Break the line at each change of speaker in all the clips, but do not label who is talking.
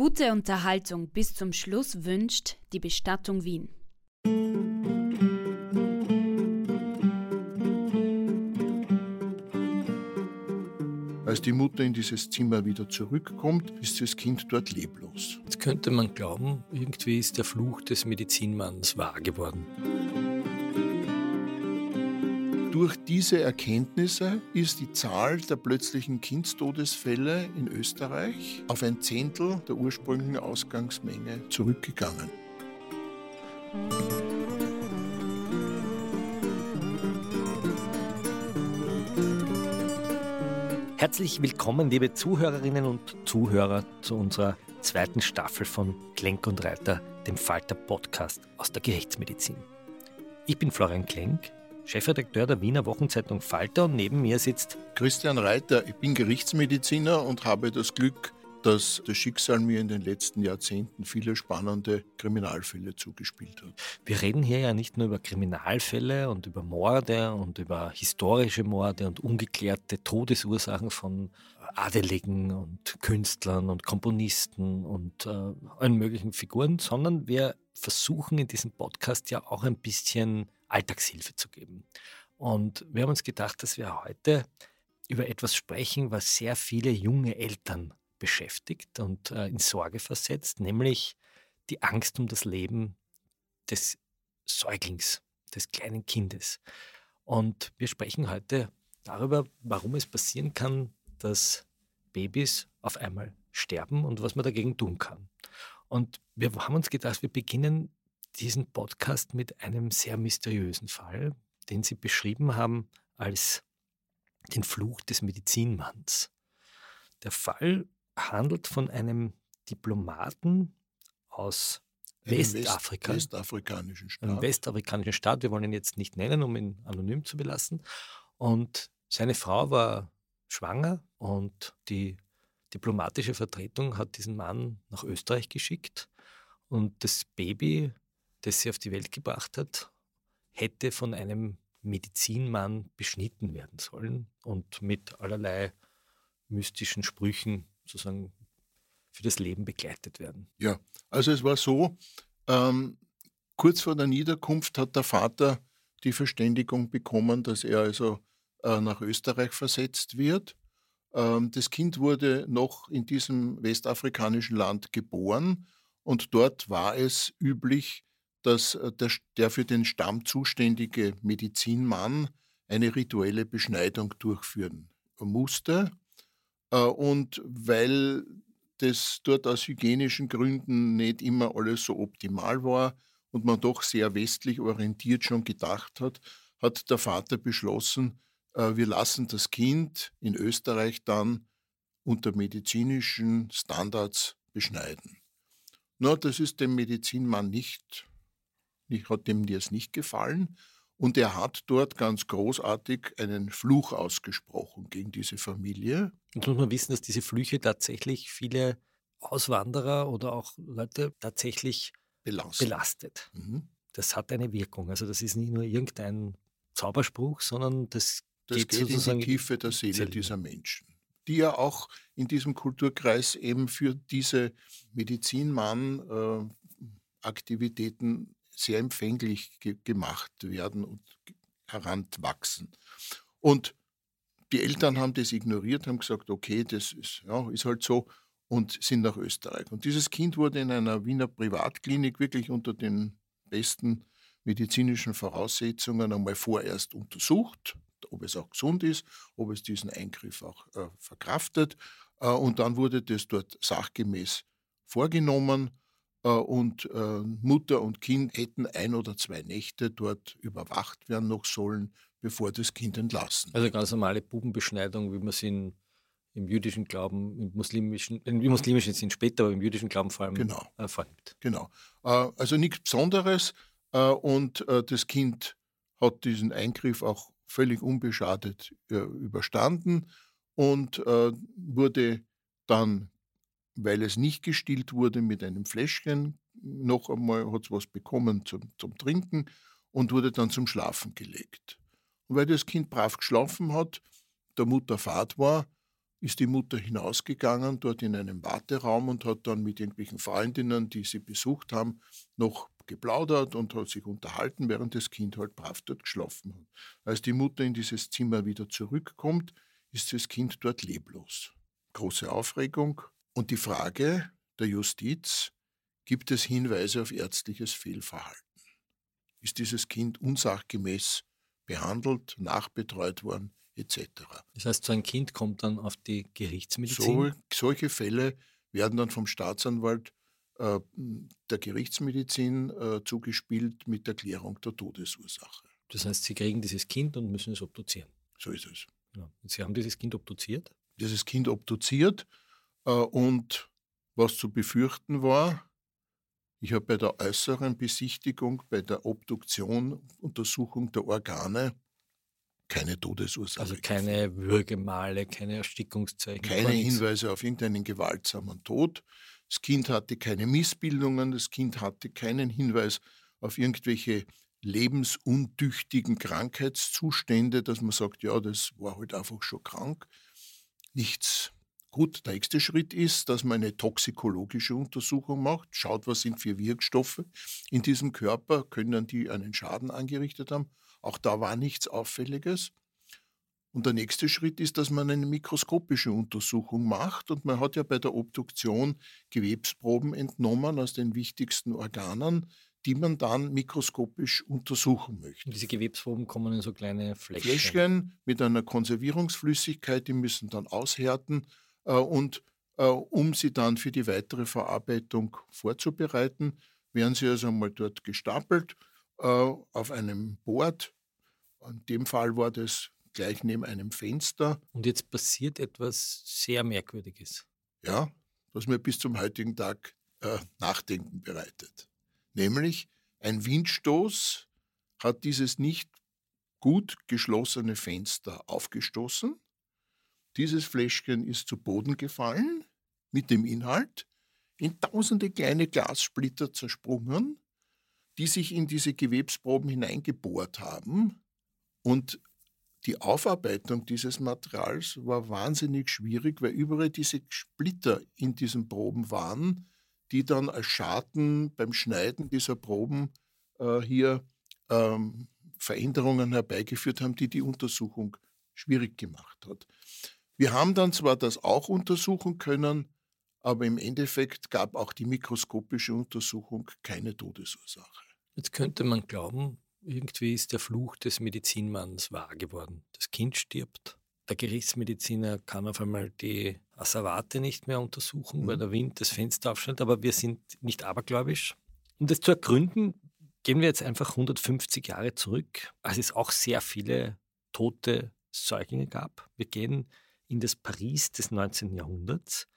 Gute Unterhaltung bis zum Schluss wünscht die Bestattung Wien.
Als die Mutter in dieses Zimmer wieder zurückkommt, ist das Kind dort leblos.
Jetzt könnte man glauben, irgendwie ist der Fluch des Medizinmanns wahr geworden.
Durch diese Erkenntnisse ist die Zahl der plötzlichen Kindstodesfälle in Österreich auf ein Zehntel der ursprünglichen Ausgangsmenge zurückgegangen.
Herzlich willkommen, liebe Zuhörerinnen und Zuhörer, zu unserer zweiten Staffel von Klenk und Reiter, dem Falter Podcast aus der Gerichtsmedizin. Ich bin Florian Klenk, Chefredakteur der Wiener Wochenzeitung Falter und neben mir sitzt
Christian Reiter, ich bin Gerichtsmediziner und habe das Glück, dass das Schicksal mir in den letzten Jahrzehnten viele spannende Kriminalfälle zugespielt hat.
Wir reden hier ja nicht nur über Kriminalfälle und über Morde und über historische Morde und ungeklärte Todesursachen von Adeligen und Künstlern und Komponisten und äh, allen möglichen Figuren, sondern wir versuchen in diesem Podcast ja auch ein bisschen Alltagshilfe zu geben. Und wir haben uns gedacht, dass wir heute über etwas sprechen, was sehr viele junge Eltern beschäftigt und äh, in Sorge versetzt, nämlich die Angst um das Leben des Säuglings, des kleinen Kindes. Und wir sprechen heute darüber, warum es passieren kann, dass Babys auf einmal sterben und was man dagegen tun kann. Und wir haben uns gedacht, wir beginnen diesen Podcast mit einem sehr mysteriösen Fall, den Sie beschrieben haben als den Fluch des Medizinmanns. Der Fall handelt von einem Diplomaten aus Westafrika.
West, westafrikanischen Staat.
Einem westafrikanischen Staat. Wir wollen ihn jetzt nicht nennen, um ihn anonym zu belassen. Und seine Frau war schwanger und die diplomatische Vertretung hat diesen Mann nach Österreich geschickt. Und das Baby, das sie auf die Welt gebracht hat, hätte von einem Medizinmann beschnitten werden sollen und mit allerlei mystischen Sprüchen sozusagen für das Leben begleitet werden.
Ja, also es war so, ähm, kurz vor der Niederkunft hat der Vater die Verständigung bekommen, dass er also äh, nach Österreich versetzt wird. Ähm, das Kind wurde noch in diesem westafrikanischen Land geboren und dort war es üblich, dass äh, der, der für den Stamm zuständige Medizinmann eine rituelle Beschneidung durchführen musste. Äh, und weil das dort aus hygienischen Gründen nicht immer alles so optimal war und man doch sehr westlich orientiert schon gedacht hat, hat der Vater beschlossen, äh, wir lassen das Kind in Österreich dann unter medizinischen Standards beschneiden. Na, das ist dem Medizinmann nicht, nicht hat dem das nicht gefallen und er hat dort ganz großartig einen Fluch ausgesprochen gegen diese Familie.
Jetzt muss man wissen, dass diese Flüche tatsächlich viele Auswanderer oder auch Leute tatsächlich
belastet.
belastet. Mhm. Das hat eine Wirkung. Also das ist nicht nur irgendein Zauberspruch, sondern das,
das
geht,
geht
sozusagen
in die Tiefe der Seele dieser Menschen, die ja auch in diesem Kulturkreis eben für diese Medizinmann-Aktivitäten äh, sehr empfänglich ge gemacht werden und heranwachsen. Und die Eltern haben das ignoriert, haben gesagt, okay, das ist, ja, ist halt so und sind nach Österreich. Und dieses Kind wurde in einer Wiener Privatklinik wirklich unter den besten medizinischen Voraussetzungen einmal vorerst untersucht, ob es auch gesund ist, ob es diesen Eingriff auch äh, verkraftet. Äh, und dann wurde das dort sachgemäß vorgenommen und äh, Mutter und Kind hätten ein oder zwei Nächte dort überwacht werden noch sollen, bevor das Kind entlassen
Also ganz normale Bubenbeschneidung, wie man sie in, im jüdischen Glauben, im muslimischen, im muslimischen sind später, aber im jüdischen Glauben vor allem
genau.
äh, vornimmt.
Genau. Äh, also nichts Besonderes äh, und äh, das Kind hat diesen Eingriff auch völlig unbeschadet äh, überstanden und äh, wurde dann, weil es nicht gestillt wurde, mit einem Fläschchen noch einmal hat es was bekommen zum, zum Trinken und wurde dann zum Schlafen gelegt. Und weil das Kind brav geschlafen hat, der Mutter Fahrt war, ist die Mutter hinausgegangen, dort in einem Warteraum und hat dann mit irgendwelchen Freundinnen, die sie besucht haben, noch geplaudert und hat sich unterhalten, während das Kind halt brav dort geschlafen hat. Als die Mutter in dieses Zimmer wieder zurückkommt, ist das Kind dort leblos. Große Aufregung und die Frage der Justiz, gibt es Hinweise auf ärztliches Fehlverhalten? Ist dieses Kind unsachgemäß behandelt, nachbetreut worden, etc.
Das heißt, so ein Kind kommt dann auf die Gerichtsmedizin?
So, solche Fälle werden dann vom Staatsanwalt äh, der Gerichtsmedizin äh, zugespielt mit Erklärung der Todesursache.
Das heißt, Sie kriegen dieses Kind und müssen es obduzieren.
So ist es.
Ja. Sie haben dieses Kind obduziert?
Dieses Kind obduziert und was zu befürchten war, ich habe bei der äußeren Besichtigung, bei der Obduktion, Untersuchung der Organe keine Todesursache.
Also keine Würgemale, keine Erstickungszeichen.
Keine Hinweise auf irgendeinen gewaltsamen Tod. Das Kind hatte keine Missbildungen, das Kind hatte keinen Hinweis auf irgendwelche lebensuntüchtigen Krankheitszustände, dass man sagt, ja, das war halt einfach schon krank. Nichts Gut, der nächste Schritt ist, dass man eine toxikologische Untersuchung macht, schaut, was sind für Wirkstoffe in diesem Körper, können die einen Schaden angerichtet haben. Auch da war nichts Auffälliges. Und der nächste Schritt ist, dass man eine mikroskopische Untersuchung macht. Und man hat ja bei der Obduktion Gewebsproben entnommen aus den wichtigsten Organen, die man dann mikroskopisch untersuchen möchte.
Und diese Gewebsproben kommen in so kleine Fläschchen.
Fläschchen mit einer Konservierungsflüssigkeit, die müssen dann aushärten und äh, um sie dann für die weitere Verarbeitung vorzubereiten, werden sie also einmal dort gestapelt äh, auf einem Board. In dem Fall war das gleich neben einem Fenster.
Und jetzt passiert etwas sehr Merkwürdiges.
Ja, was mir bis zum heutigen Tag äh, Nachdenken bereitet. Nämlich ein Windstoß hat dieses nicht gut geschlossene Fenster aufgestoßen dieses Fläschchen ist zu Boden gefallen mit dem Inhalt, in tausende kleine Glassplitter zersprungen, die sich in diese Gewebsproben hineingebohrt haben. Und die Aufarbeitung dieses Materials war wahnsinnig schwierig, weil überall diese Splitter in diesen Proben waren, die dann als Schaden beim Schneiden dieser Proben äh, hier ähm, Veränderungen herbeigeführt haben, die die Untersuchung schwierig gemacht hat. Wir haben dann zwar das auch untersuchen können, aber im Endeffekt gab auch die mikroskopische Untersuchung keine Todesursache.
Jetzt könnte man glauben, irgendwie ist der Fluch des Medizinmanns wahr geworden. Das Kind stirbt. Der Gerichtsmediziner kann auf einmal die Asservate nicht mehr untersuchen, mhm. weil der Wind das Fenster aufschneidet, aber wir sind nicht abergläubisch. Um das zu ergründen, gehen wir jetzt einfach 150 Jahre zurück, als es auch sehr viele tote Säuglinge gab. Wir gehen in das Paris des 19. Jahrhunderts.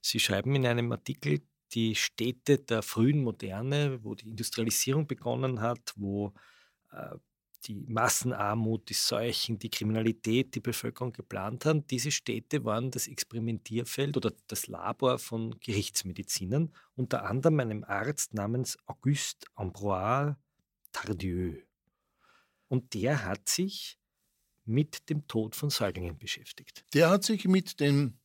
Sie schreiben in einem Artikel die Städte der frühen Moderne, wo die Industrialisierung begonnen hat, wo äh, die Massenarmut, die Seuchen, die Kriminalität die Bevölkerung geplant haben. Diese Städte waren das Experimentierfeld oder das Labor von Gerichtsmedizinern, unter anderem einem Arzt namens Auguste Ambroise Tardieu. Und der hat sich mit dem Tod von Säuglingen beschäftigt.
Der hat sich mit den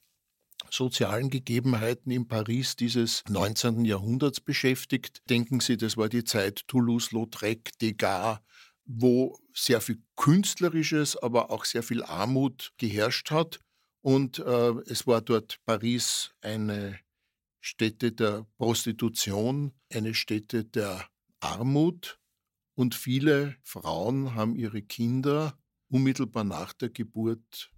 sozialen Gegebenheiten in Paris dieses 19. Jahrhunderts beschäftigt. Denken Sie, das war die Zeit Toulouse-Lautrec, Degas, wo sehr viel Künstlerisches, aber auch sehr viel Armut geherrscht hat. Und äh, es war dort Paris eine Stätte der Prostitution, eine Stätte der Armut. Und viele Frauen haben ihre Kinder unmittelbar nach der Geburt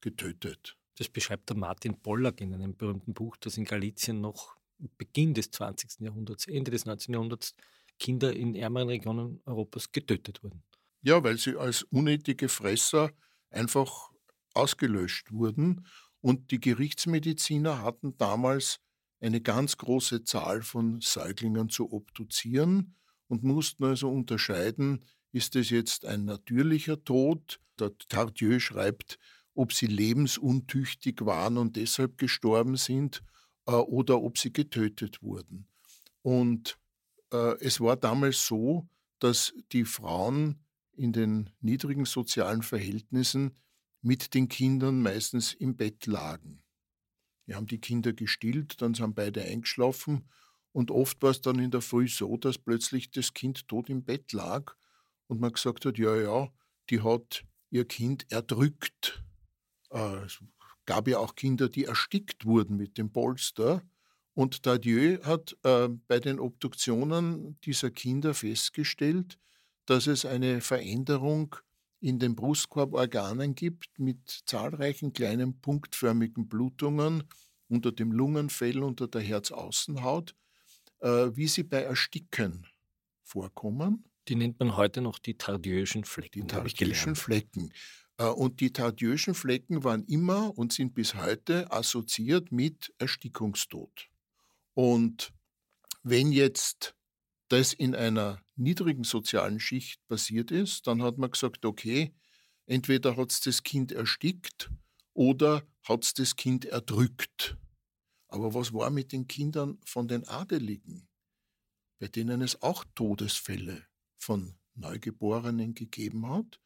getötet.
Das beschreibt der Martin Pollack in einem berühmten Buch, das in Galizien noch Beginn des 20. Jahrhunderts, Ende des 19. Jahrhunderts Kinder in ärmeren Regionen Europas getötet wurden.
Ja, weil sie als unnötige Fresser einfach ausgelöscht wurden. Und die Gerichtsmediziner hatten damals eine ganz große Zahl von Säuglingen zu obduzieren und mussten also unterscheiden, ist es jetzt ein natürlicher Tod? Der Tardieu schreibt, ob sie lebensuntüchtig waren und deshalb gestorben sind äh, oder ob sie getötet wurden. Und äh, es war damals so, dass die Frauen in den niedrigen sozialen Verhältnissen mit den Kindern meistens im Bett lagen. Wir haben die Kinder gestillt, dann sind beide eingeschlafen und oft war es dann in der Früh so, dass plötzlich das Kind tot im Bett lag und man gesagt hat, ja, ja, die hat ihr Kind erdrückt. Äh, es gab ja auch Kinder, die erstickt wurden mit dem Polster. Und Dadieu hat äh, bei den Obduktionen dieser Kinder festgestellt, dass es eine Veränderung in den Brustkorborganen gibt mit zahlreichen kleinen punktförmigen Blutungen unter dem Lungenfell, unter der Herzaußenhaut, äh, wie sie bei Ersticken vorkommen.
Die nennt man heute noch die tardieuschen Flecken.
Die tardieuschen Flecken. Äh, und die tardieuschen Flecken waren immer und sind bis heute assoziiert mit Erstickungstod. Und wenn jetzt das in einer niedrigen sozialen Schicht passiert ist, dann hat man gesagt, okay, entweder hat es das Kind erstickt oder hat es das Kind erdrückt. Aber was war mit den Kindern von den Adeligen, bei denen es auch Todesfälle von Neugeborenen gegeben hat,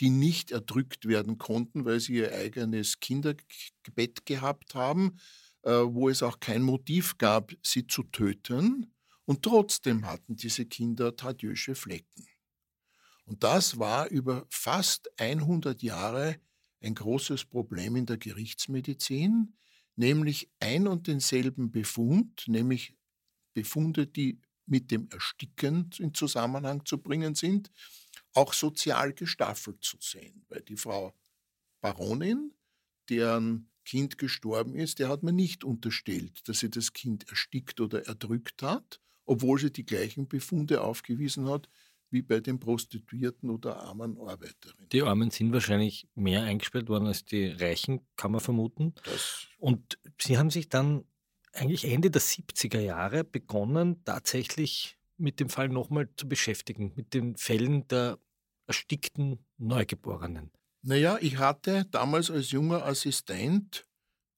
die nicht erdrückt werden konnten, weil sie ihr eigenes Kinderbett gehabt haben, äh, wo es auch kein Motiv gab, sie zu töten, und trotzdem hatten diese Kinder tadiösche Flecken. Und das war über fast 100 Jahre ein großes Problem in der Gerichtsmedizin, nämlich ein und denselben Befund, nämlich Befunde, die mit dem Ersticken in Zusammenhang zu bringen sind, auch sozial gestaffelt zu sehen. Weil die Frau Baronin, deren Kind gestorben ist, der hat mir nicht unterstellt, dass sie das Kind erstickt oder erdrückt hat, obwohl sie die gleichen Befunde aufgewiesen hat wie bei den Prostituierten oder armen Arbeiterinnen.
Die Armen sind wahrscheinlich mehr eingesperrt worden als die Reichen, kann man vermuten.
Das
Und sie haben sich dann eigentlich Ende der 70er Jahre begonnen, tatsächlich mit dem Fall nochmal zu beschäftigen, mit den Fällen der erstickten Neugeborenen.
Naja, ich hatte damals als junger Assistent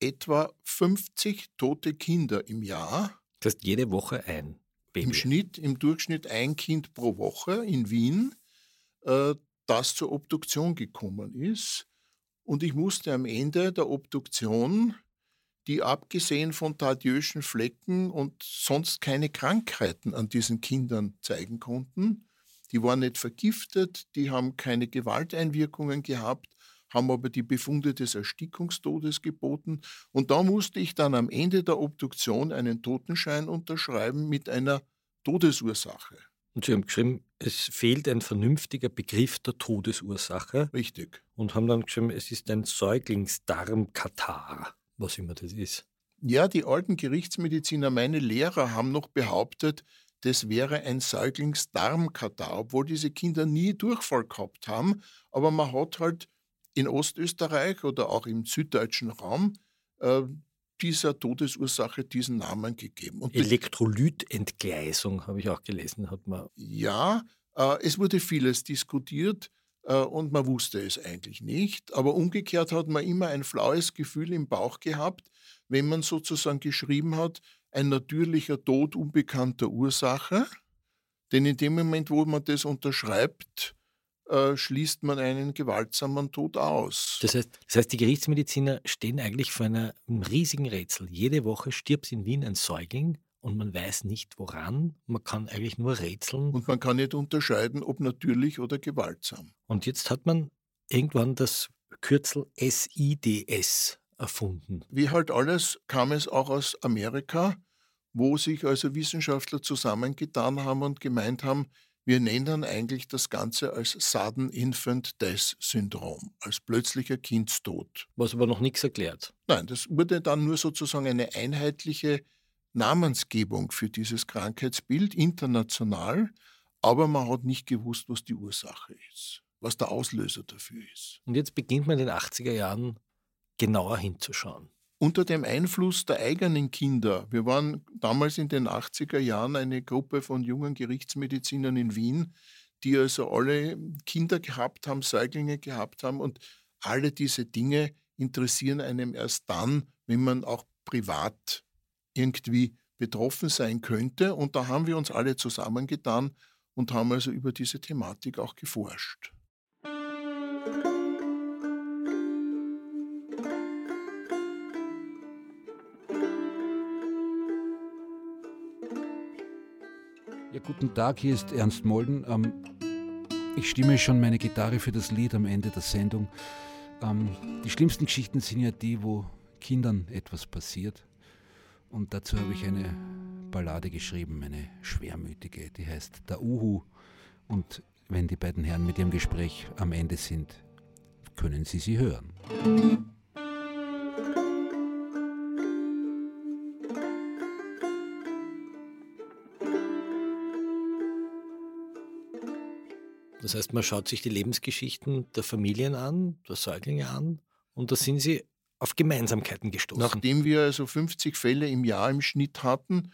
etwa 50 tote Kinder im Jahr.
Das heißt, jede Woche ein. Baby.
Im Schnitt, im Durchschnitt ein Kind pro Woche in Wien, äh, das zur Obduktion gekommen ist. Und ich musste am Ende der Obduktion, die abgesehen von tadiöschen Flecken und sonst keine Krankheiten an diesen Kindern zeigen konnten, die waren nicht vergiftet, die haben keine Gewalteinwirkungen gehabt, haben aber die Befunde des Erstickungstodes geboten. Und da musste ich dann am Ende der Obduktion einen Totenschein unterschreiben mit einer Todesursache.
Und Sie haben geschrieben, es fehlt ein vernünftiger Begriff der Todesursache.
Richtig.
Und haben dann geschrieben, es ist ein Säuglingsdarmkatar, was immer das ist.
Ja, die alten Gerichtsmediziner, meine Lehrer, haben noch behauptet, das wäre ein Säuglingsdarmkatar, obwohl diese Kinder nie Durchfall gehabt haben. Aber man hat halt in Ostösterreich oder auch im süddeutschen Raum äh, dieser Todesursache diesen Namen gegeben.
Und Elektrolytentgleisung habe ich auch gelesen, hat man.
Ja, äh, es wurde vieles diskutiert und man wusste es eigentlich nicht. Aber umgekehrt hat man immer ein flaues Gefühl im Bauch gehabt, wenn man sozusagen geschrieben hat, ein natürlicher Tod unbekannter Ursache. Denn in dem Moment, wo man das unterschreibt, äh, schließt man einen gewaltsamen Tod aus.
Das heißt, das heißt, die Gerichtsmediziner stehen eigentlich vor einem riesigen Rätsel. Jede Woche stirbt in Wien ein Säugling und man weiß nicht woran. Man kann eigentlich nur rätseln.
Und man kann nicht unterscheiden, ob natürlich oder gewaltsam.
Und jetzt hat man irgendwann das Kürzel SIDS erfunden.
Wie halt alles kam es auch aus Amerika, wo sich also Wissenschaftler zusammengetan haben und gemeint haben, wir nennen eigentlich das Ganze als Sudden Infant Death Syndrom, als plötzlicher Kindstod.
Was aber noch nichts erklärt.
Nein, das wurde dann nur sozusagen eine einheitliche Namensgebung für dieses Krankheitsbild international, aber man hat nicht gewusst, was die Ursache ist, was der Auslöser dafür ist.
Und jetzt beginnt man in den 80er Jahren genauer hinzuschauen?
Unter dem Einfluss der eigenen Kinder. Wir waren damals in den 80er Jahren eine Gruppe von jungen Gerichtsmedizinern in Wien, die also alle Kinder gehabt haben, Säuglinge gehabt haben und alle diese Dinge interessieren einem erst dann, wenn man auch privat irgendwie betroffen sein könnte. Und da haben wir uns alle zusammengetan und haben also über diese Thematik auch geforscht.
Ja, guten Tag, hier ist Ernst Molden. Ähm, ich stimme schon meine Gitarre für das Lied am Ende der Sendung. Ähm, die schlimmsten Geschichten sind ja die, wo Kindern etwas passiert. Und dazu habe ich eine Ballade geschrieben, eine schwermütige, die heißt Der Uhu. Und wenn die beiden Herren mit ihrem Gespräch am Ende sind, können Sie sie hören.
Das heißt, man schaut sich die Lebensgeschichten der Familien an, der Säuglinge an und da sind sie auf Gemeinsamkeiten gestoßen.
Nachdem wir also 50 Fälle im Jahr im Schnitt hatten,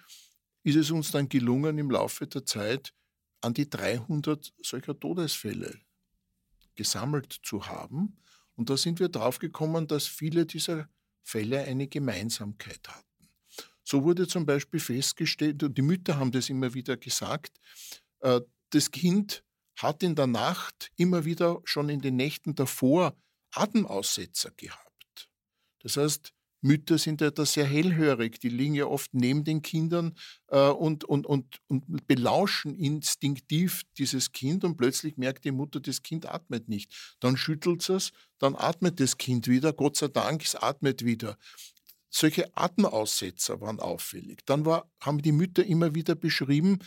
ist es uns dann gelungen, im Laufe der Zeit an die 300 solcher Todesfälle gesammelt zu haben. Und da sind wir drauf gekommen, dass viele dieser Fälle eine Gemeinsamkeit hatten. So wurde zum Beispiel festgestellt, und die Mütter haben das immer wieder gesagt, äh, das Kind hat in der Nacht immer wieder schon in den Nächten davor Atemaussetzer gehabt. Das heißt, Mütter sind ja da sehr hellhörig, die liegen ja oft neben den Kindern äh, und, und, und, und belauschen instinktiv dieses Kind und plötzlich merkt die Mutter, das Kind atmet nicht. Dann schüttelt es, dann atmet das Kind wieder, Gott sei Dank, es atmet wieder. Solche Atemaussetzer waren auffällig. Dann war, haben die Mütter immer wieder beschrieben,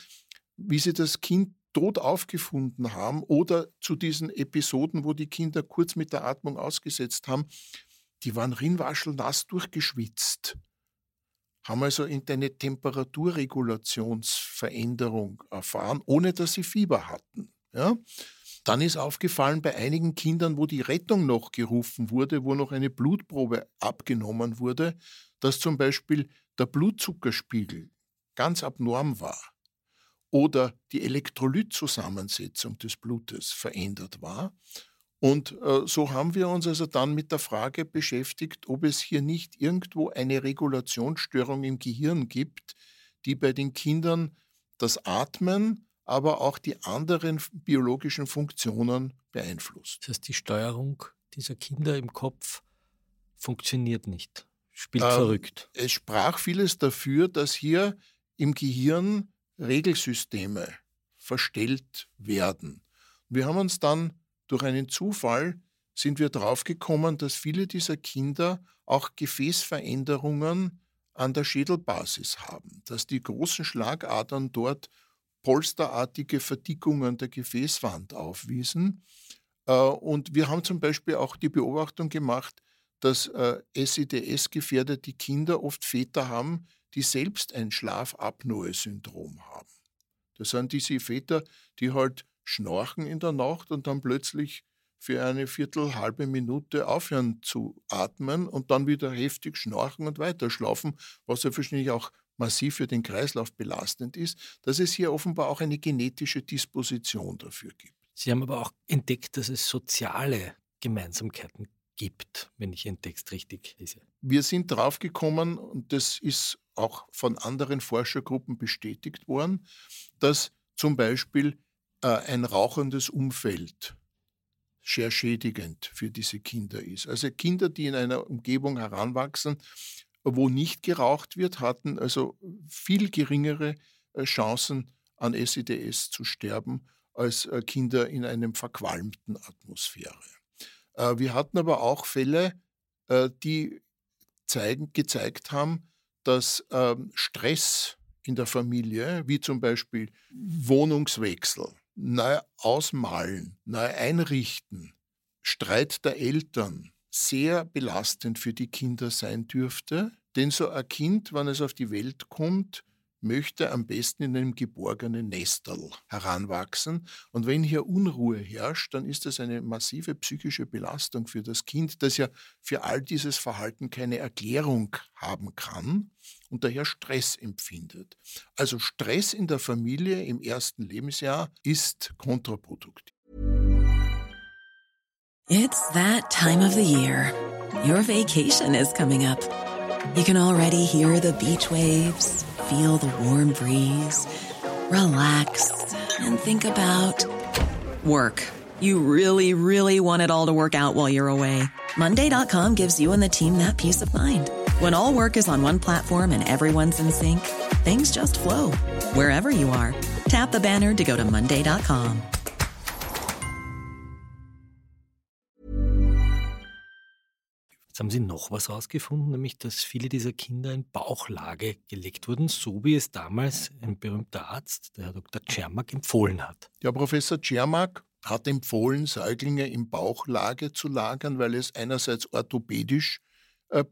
wie sie das Kind tot aufgefunden haben oder zu diesen Episoden, wo die Kinder kurz mit der Atmung ausgesetzt haben, die waren rinwaschelnass durchgeschwitzt, haben also eine Temperaturregulationsveränderung erfahren, ohne dass sie Fieber hatten. Ja? Dann ist aufgefallen bei einigen Kindern, wo die Rettung noch gerufen wurde, wo noch eine Blutprobe abgenommen wurde, dass zum Beispiel der Blutzuckerspiegel ganz abnorm war oder die Elektrolytzusammensetzung des Blutes verändert war. Und äh, so haben wir uns also dann mit der Frage beschäftigt, ob es hier nicht irgendwo eine Regulationsstörung im Gehirn gibt, die bei den Kindern das Atmen, aber auch die anderen biologischen Funktionen beeinflusst.
Das heißt, die Steuerung dieser Kinder im Kopf funktioniert nicht, spielt
äh,
verrückt.
Es sprach vieles dafür, dass hier im Gehirn Regelsysteme verstellt werden. Wir haben uns dann durch einen Zufall sind wir draufgekommen, dass viele dieser Kinder auch Gefäßveränderungen an der Schädelbasis haben, dass die großen Schlagadern dort polsterartige Verdickungen der Gefäßwand aufwiesen. Äh, und wir haben zum Beispiel auch die Beobachtung gemacht, dass SIDS-gefährdete Kinder oft Väter haben, die selbst ein Schlafapnoe-Syndrom haben. Das sind diese Väter, die halt schnorchen in der Nacht und dann plötzlich für eine Viertel, halbe Minute aufhören zu atmen und dann wieder heftig schnorchen und weiterschlafen, was ja wahrscheinlich auch massiv für den Kreislauf belastend ist, dass es hier offenbar auch eine genetische Disposition dafür gibt.
Sie haben aber auch entdeckt, dass es soziale Gemeinsamkeiten gibt, wenn ich Ihren Text richtig lese.
Wir sind draufgekommen, und das ist auch von anderen Forschergruppen bestätigt worden, dass zum Beispiel ein rauchendes Umfeld sehr schädigend für diese Kinder ist. Also Kinder, die in einer Umgebung heranwachsen, wo nicht geraucht wird, hatten also viel geringere äh, Chancen an SIDS zu sterben als äh, Kinder in einem verqualmten Atmosphäre. Äh, wir hatten aber auch Fälle, äh, die zeigen, gezeigt haben, dass ähm, Stress in der Familie, wie zum Beispiel Wohnungswechsel, neu ausmalen, neu einrichten, Streit der Eltern, sehr belastend für die Kinder sein dürfte. Denn so ein Kind, wenn es auf die Welt kommt, möchte am besten in einem geborgenen Nestel heranwachsen. Und wenn hier Unruhe herrscht, dann ist das eine massive psychische Belastung für das Kind, das ja für all dieses Verhalten keine Erklärung haben kann und daher Stress empfindet. Also Stress in der Familie im ersten Lebensjahr ist kontraproduktiv.
It's that time of the year. Your vacation is coming up. You can already hear the beach waves, feel the warm breeze, relax and think about work. You really, really want it all to work out while you're away. Monday.com gives you and the team that peace of mind. When all work is on one platform and everyone's in sync, things just flow wherever you are. Tap the banner to go to Monday.com.
Jetzt haben Sie noch was herausgefunden, nämlich dass viele dieser Kinder in Bauchlage gelegt wurden, so wie es damals ein berühmter Arzt, der Herr Dr. Czermak, empfohlen hat.
Der Professor Czermak hat empfohlen, Säuglinge in Bauchlage zu lagern, weil es einerseits orthopädisch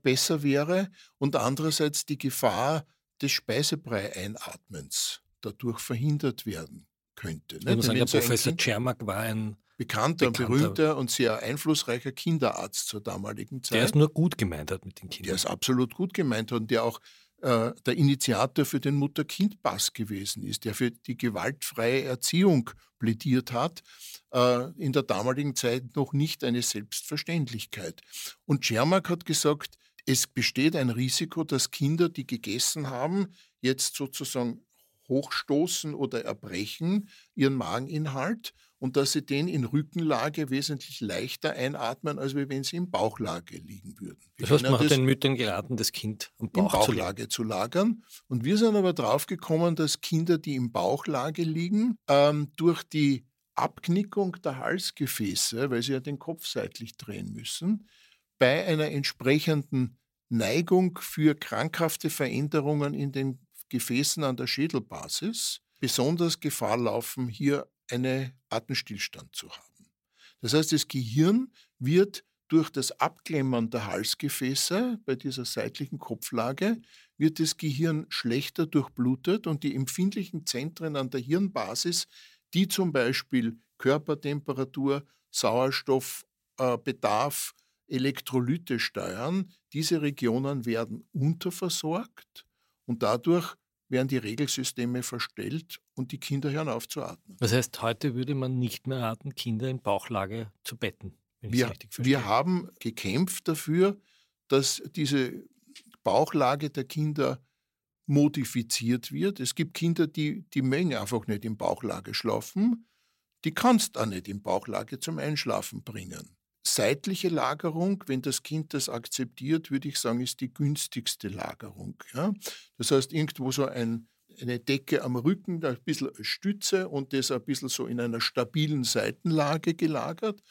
besser wäre und andererseits die Gefahr des Speisebrei-Einatmens dadurch verhindert werden könnte.
Ich muss sagen, der Professor Czermak war ein
bekannter, bekannter, berühmter und sehr einflussreicher Kinderarzt zur damaligen Zeit.
Der es nur gut gemeint hat mit den Kindern.
Der es absolut gut gemeint hat und der auch äh, der Initiator für den Mutter-Kind-Pass gewesen ist, der für die gewaltfreie Erziehung plädiert hat, äh, in der damaligen Zeit noch nicht eine Selbstverständlichkeit. Und Czermak hat gesagt, es besteht ein Risiko, dass Kinder, die gegessen haben, jetzt sozusagen hochstoßen oder erbrechen ihren Mageninhalt und dass sie den in Rückenlage wesentlich leichter einatmen, als wenn sie in Bauchlage liegen würden.
Wir das heißt, man hat den Müttern geraten, das Kind
am Bauch in Bauchlage zu, lagern. Und wir sind aber drauf gekommen, dass Kinder, die in Bauchlage liegen, ähm, durch die Abknickung der Halsgefäße, weil sie ja den Kopf seitlich drehen müssen, bei einer entsprechenden Neigung für krankhafte Veränderungen in den Gefäßen an der Schädelbasis besonders Gefahr laufen, hier einen Atemstillstand zu haben. Das heißt, das Gehirn wird durch das Abklemmern der Halsgefäße bei dieser seitlichen Kopflage wird das Gehirn schlechter durchblutet und die empfindlichen Zentren an der Hirnbasis, die zum Beispiel Körpertemperatur, Sauerstoffbedarf, äh, Elektrolyte steuern, diese Regionen werden unterversorgt und dadurch werden die Regelsysteme verstellt und die Kinder hören auf zu atmen.
Das heißt, heute würde man nicht mehr raten, Kinder in Bauchlage zu betten.
Wir, wir haben gekämpft dafür, dass diese Bauchlage der Kinder modifiziert wird. Es gibt Kinder, die die Menge einfach nicht in Bauchlage schlafen. Die kannst du auch nicht in Bauchlage zum Einschlafen bringen seitliche Lagerung, wenn das Kind das akzeptiert, würde ich sagen, ist die günstigste Lagerung. Ja? Das heißt, irgendwo so ein, eine Decke am Rücken, ein bisschen Stütze und das ein bisschen so in einer stabilen Seitenlage gelagert,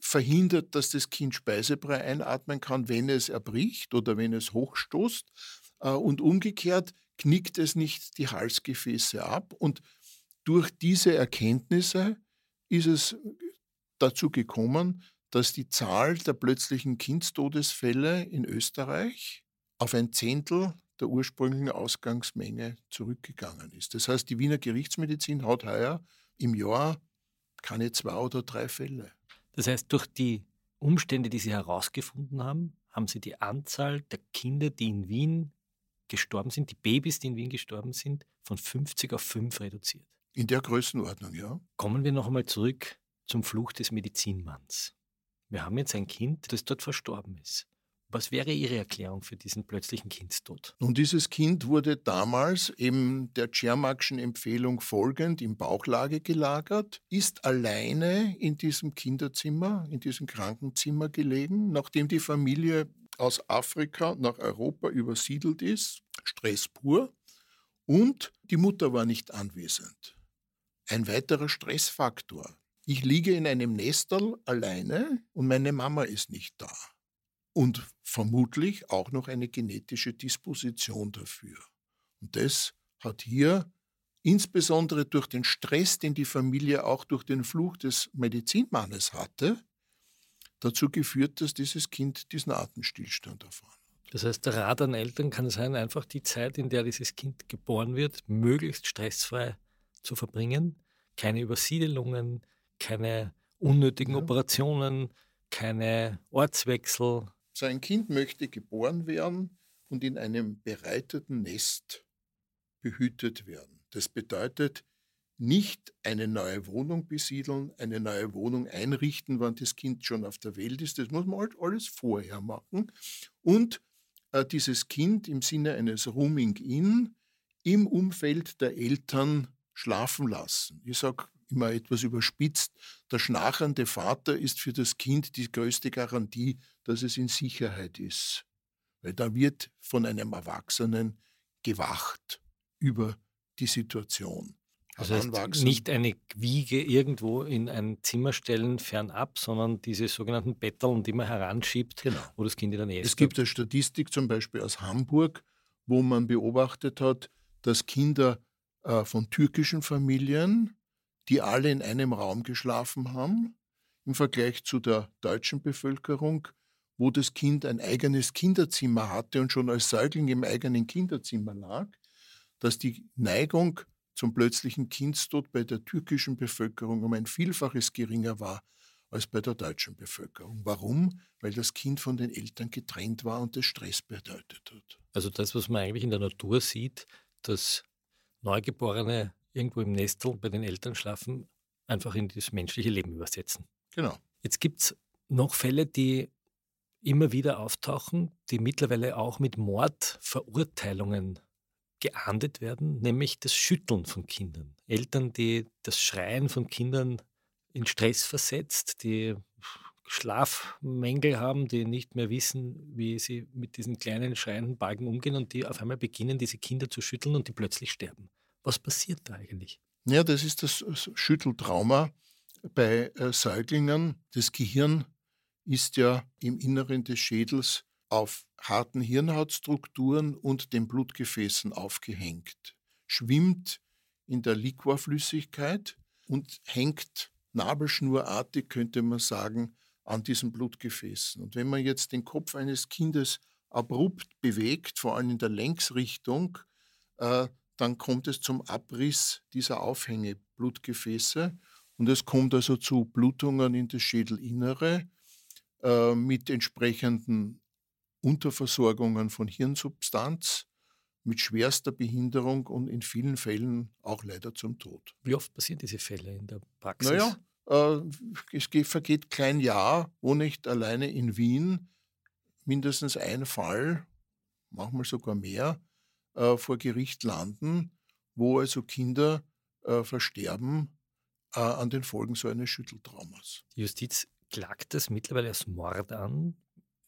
verhindert, dass das Kind Speisebrei einatmen kann, wenn es erbricht oder wenn es hochstoßt. Äh, und umgekehrt knickt es nicht die Halsgefäße ab. Und durch diese Erkenntnisse ist es dazu gekommen, dass die Zahl der plötzlichen Kindstodesfälle in Österreich auf ein Zehntel der ursprünglichen Ausgangsmenge zurückgegangen ist. Das heißt, die Wiener Gerichtsmedizin hat heuer im Jahr keine zwei oder drei Fälle.
Das heißt, durch die Umstände, die Sie herausgefunden haben, haben Sie die Anzahl der Kinder, die in Wien gestorben sind, die Babys, die in Wien gestorben sind, von 50 auf 5 reduziert.
In der Größenordnung, ja.
Kommen wir noch einmal zurück zum Fluch des Medizinmanns wir haben jetzt ein Kind, das dort verstorben ist. Was wäre Ihre Erklärung für diesen plötzlichen Kindstod?
Und dieses Kind wurde damals eben der Tschermakschen Empfehlung folgend in Bauchlage gelagert, ist alleine in diesem Kinderzimmer, in diesem Krankenzimmer gelegen, nachdem die Familie aus Afrika nach Europa übersiedelt ist, Stress pur, und die Mutter war nicht anwesend. Ein weiterer Stressfaktor. Ich liege in einem Nestel alleine und meine Mama ist nicht da. Und vermutlich auch noch eine genetische Disposition dafür. Und das hat hier insbesondere durch den Stress, den die Familie auch durch den Fluch des Medizinmannes hatte, dazu geführt, dass dieses Kind diesen Atemstillstand erfahren hat.
Das heißt, der Rat an Eltern kann sein, einfach die Zeit, in der dieses Kind geboren wird, möglichst stressfrei zu verbringen. Keine Übersiedelungen, keine unnötigen ja. Operationen, keine Ortswechsel.
So ein Kind möchte geboren werden und in einem bereiteten Nest behütet werden. Das bedeutet, nicht eine neue Wohnung besiedeln, eine neue Wohnung einrichten, wann das Kind schon auf der Welt ist. Das muss man halt alles vorher machen. Und äh, dieses Kind im Sinne eines Rooming-In im Umfeld der Eltern schlafen lassen. Ich sage immer etwas überspitzt, der schnarchende Vater ist für das Kind die größte Garantie, dass es in Sicherheit ist. Weil da wird von einem Erwachsenen gewacht über die Situation.
Das heißt, nicht eine Wiege irgendwo in ein Zimmer stellen, fernab, sondern diese sogenannten Betteln, die man heranschiebt, genau. wo das Kind in der Nähe ist.
Es gibt eine Statistik zum Beispiel aus Hamburg, wo man beobachtet hat, dass Kinder äh, von türkischen Familien, die alle in einem Raum geschlafen haben, im Vergleich zu der deutschen Bevölkerung, wo das Kind ein eigenes Kinderzimmer hatte und schon als Säugling im eigenen Kinderzimmer lag, dass die Neigung zum plötzlichen Kindstod bei der türkischen Bevölkerung um ein Vielfaches geringer war als bei der deutschen Bevölkerung. Warum? Weil das Kind von den Eltern getrennt war und das Stress bedeutet hat.
Also das, was man eigentlich in der Natur sieht, dass Neugeborene irgendwo im Nestel bei den Eltern schlafen, einfach in das menschliche Leben übersetzen.
Genau.
Jetzt gibt es noch Fälle, die immer wieder auftauchen, die mittlerweile auch mit Mordverurteilungen geahndet werden, nämlich das Schütteln von Kindern. Eltern, die das Schreien von Kindern in Stress versetzt, die Schlafmängel haben, die nicht mehr wissen, wie sie mit diesen kleinen schreienden Balken umgehen und die auf einmal beginnen, diese Kinder zu schütteln und die plötzlich sterben. Was passiert da eigentlich?
Ja, das ist das Schütteltrauma bei äh, Säuglingen. Das Gehirn ist ja im Inneren des Schädels auf harten Hirnhautstrukturen und den Blutgefäßen aufgehängt, schwimmt in der Liquorflüssigkeit und hängt nabelschnurartig, könnte man sagen, an diesen Blutgefäßen. Und wenn man jetzt den Kopf eines Kindes abrupt bewegt, vor allem in der Längsrichtung, äh, dann kommt es zum Abriss dieser Aufhängeblutgefäße und es kommt also zu Blutungen in das Schädelinnere äh, mit entsprechenden Unterversorgungen von Hirnsubstanz mit schwerster Behinderung und in vielen Fällen auch leider zum Tod.
Wie oft passieren diese Fälle in der Praxis?
Naja, äh, es geht, vergeht kein Jahr, wo nicht alleine in Wien mindestens ein Fall, manchmal sogar mehr, äh, vor Gericht landen, wo also Kinder äh, versterben äh, an den Folgen so eines Schütteltraumas.
Die Justiz klagt das mittlerweile als Mord an.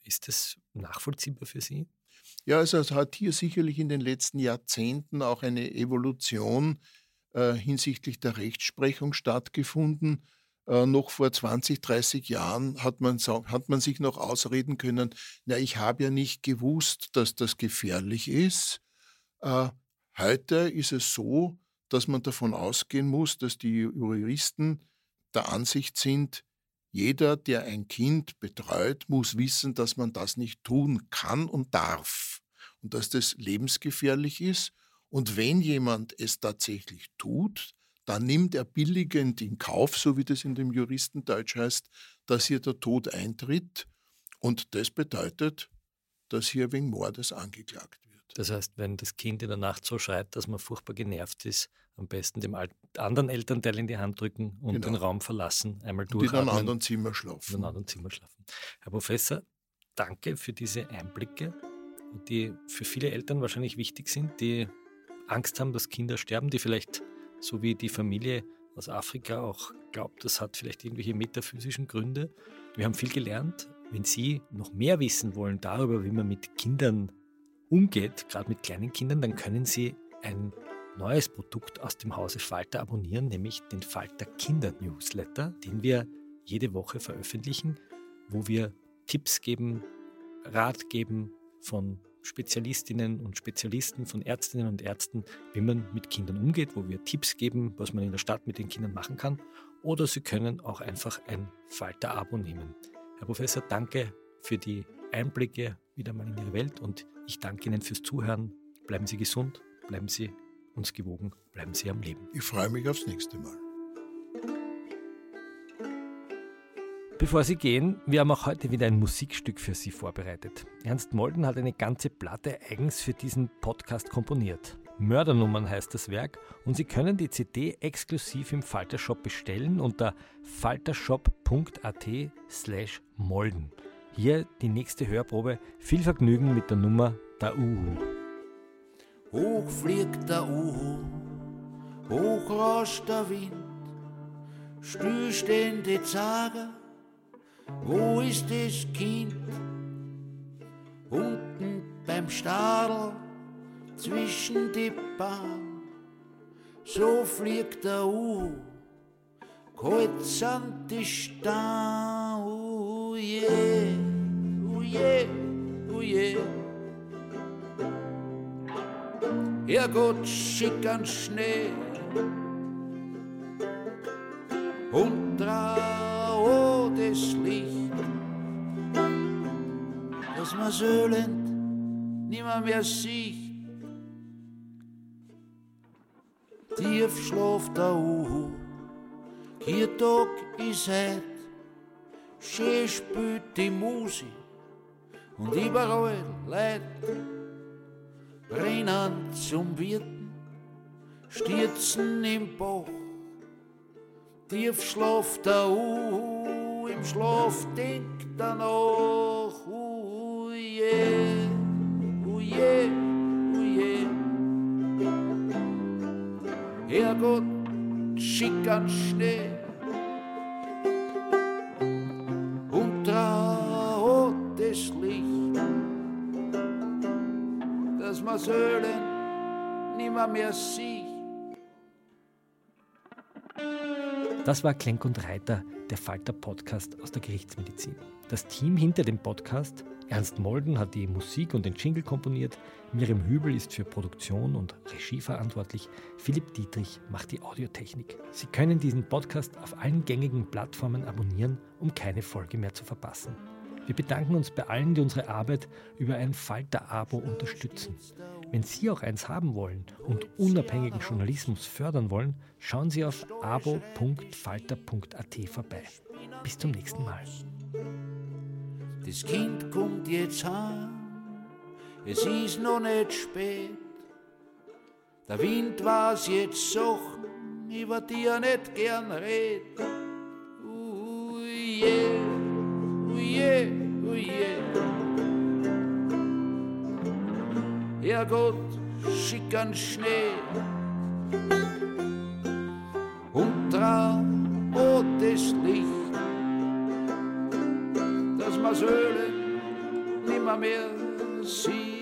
Ist das nachvollziehbar für Sie?
Ja, also es hat hier sicherlich in den letzten Jahrzehnten auch eine Evolution äh, hinsichtlich der Rechtsprechung stattgefunden. Äh, noch vor 20, 30 Jahren hat man, hat man sich noch ausreden können, na, ich habe ja nicht gewusst, dass das gefährlich ist. Äh, heute ist es so, dass man davon ausgehen muss, dass die Juristen der Ansicht sind, jeder, der ein Kind betreut, muss wissen, dass man das nicht tun kann und darf und dass das lebensgefährlich ist. Und wenn jemand es tatsächlich tut, dann nimmt er billigend in Kauf, so wie das in dem Juristendeutsch heißt, dass hier der Tod eintritt. Und das bedeutet, dass hier wegen Mordes angeklagt wird.
Das heißt, wenn das Kind in der Nacht so schreit, dass man furchtbar genervt ist, am besten dem anderen Elternteil in die Hand drücken und genau. den Raum verlassen, einmal durch.
In einem anderen Zimmer schlafen.
In einem anderen Zimmer schlafen. Herr Professor, danke für diese Einblicke, die für viele Eltern wahrscheinlich wichtig sind, die Angst haben, dass Kinder sterben, die vielleicht, so wie die Familie aus Afrika, auch glaubt, das hat vielleicht irgendwelche metaphysischen Gründe. Wir haben viel gelernt. Wenn Sie noch mehr wissen wollen darüber, wie man mit Kindern umgeht, gerade mit kleinen Kindern, dann können Sie ein neues Produkt aus dem Hause Falter abonnieren, nämlich den Falter Kinder Newsletter, den wir jede Woche veröffentlichen, wo wir Tipps geben, Rat geben von Spezialistinnen und Spezialisten, von Ärztinnen und Ärzten, wie man mit Kindern umgeht, wo wir Tipps geben, was man in der Stadt mit den Kindern machen kann. Oder Sie können auch einfach ein Falter-Abo nehmen. Herr Professor, danke für die Einblicke wieder mal in Ihre Welt und ich danke Ihnen fürs Zuhören. Bleiben Sie gesund, bleiben Sie uns gewogen, bleiben Sie am Leben.
Ich freue mich aufs nächste Mal.
Bevor Sie gehen, wir haben auch heute wieder ein Musikstück für Sie vorbereitet. Ernst Molden hat eine ganze Platte eigens für diesen Podcast komponiert. Mördernummern heißt das Werk und Sie können die CD exklusiv im Faltershop bestellen unter faltershop.at slash molden. Hier die nächste Hörprobe. Viel Vergnügen mit der Nummer der Uhu.
Hoch fliegt der Uhu, hoch rauscht der Wind, still stehen die Zager, wo ist das Kind? Unten beim Stadel, zwischen die Bahn, so fliegt der Uhu, kalt sind die Stahn, oh je, je, oh je. Herrgott, schick an Schnee und trau das Licht, dass man söhlend nimmer mehr sieht. Tief schlaft der Uhu, Kirtag ist heut, schön spielt die Musik und überall Leid rennen zum Wirten, stürzen im Bach. Tief schlaft der Uhu, im Schlaf denkt er nach. Uh, je, uh, je, uh, je. Herrgott, schick an Schnee dass man Söhlen nimmer mehr sieht.
Das war Klenk und Reiter, der Falter Podcast aus der Gerichtsmedizin. Das Team hinter dem Podcast, Ernst Molden hat die Musik und den Jingle komponiert, Miriam Hübel ist für Produktion und Regie verantwortlich, Philipp Dietrich macht die Audiotechnik. Sie können diesen Podcast auf allen gängigen Plattformen abonnieren, um keine Folge mehr zu verpassen. Wir bedanken uns bei allen, die unsere Arbeit über ein Falter-Abo unterstützen. Wenn Sie auch eins haben wollen und unabhängigen Journalismus fördern wollen, schauen Sie auf abo.falter.at vorbei. Bis zum nächsten Mal.
Das Kind kommt jetzt heim, es ist noch nicht spät. Der Wind weiß jetzt Sachen, über die er nicht gern redet. Uh, yeah, yeah, uh, yeah. Herrgott, schick an Schnee und trau oh, das Licht, dass man Söhlen nimmer mehr sieht.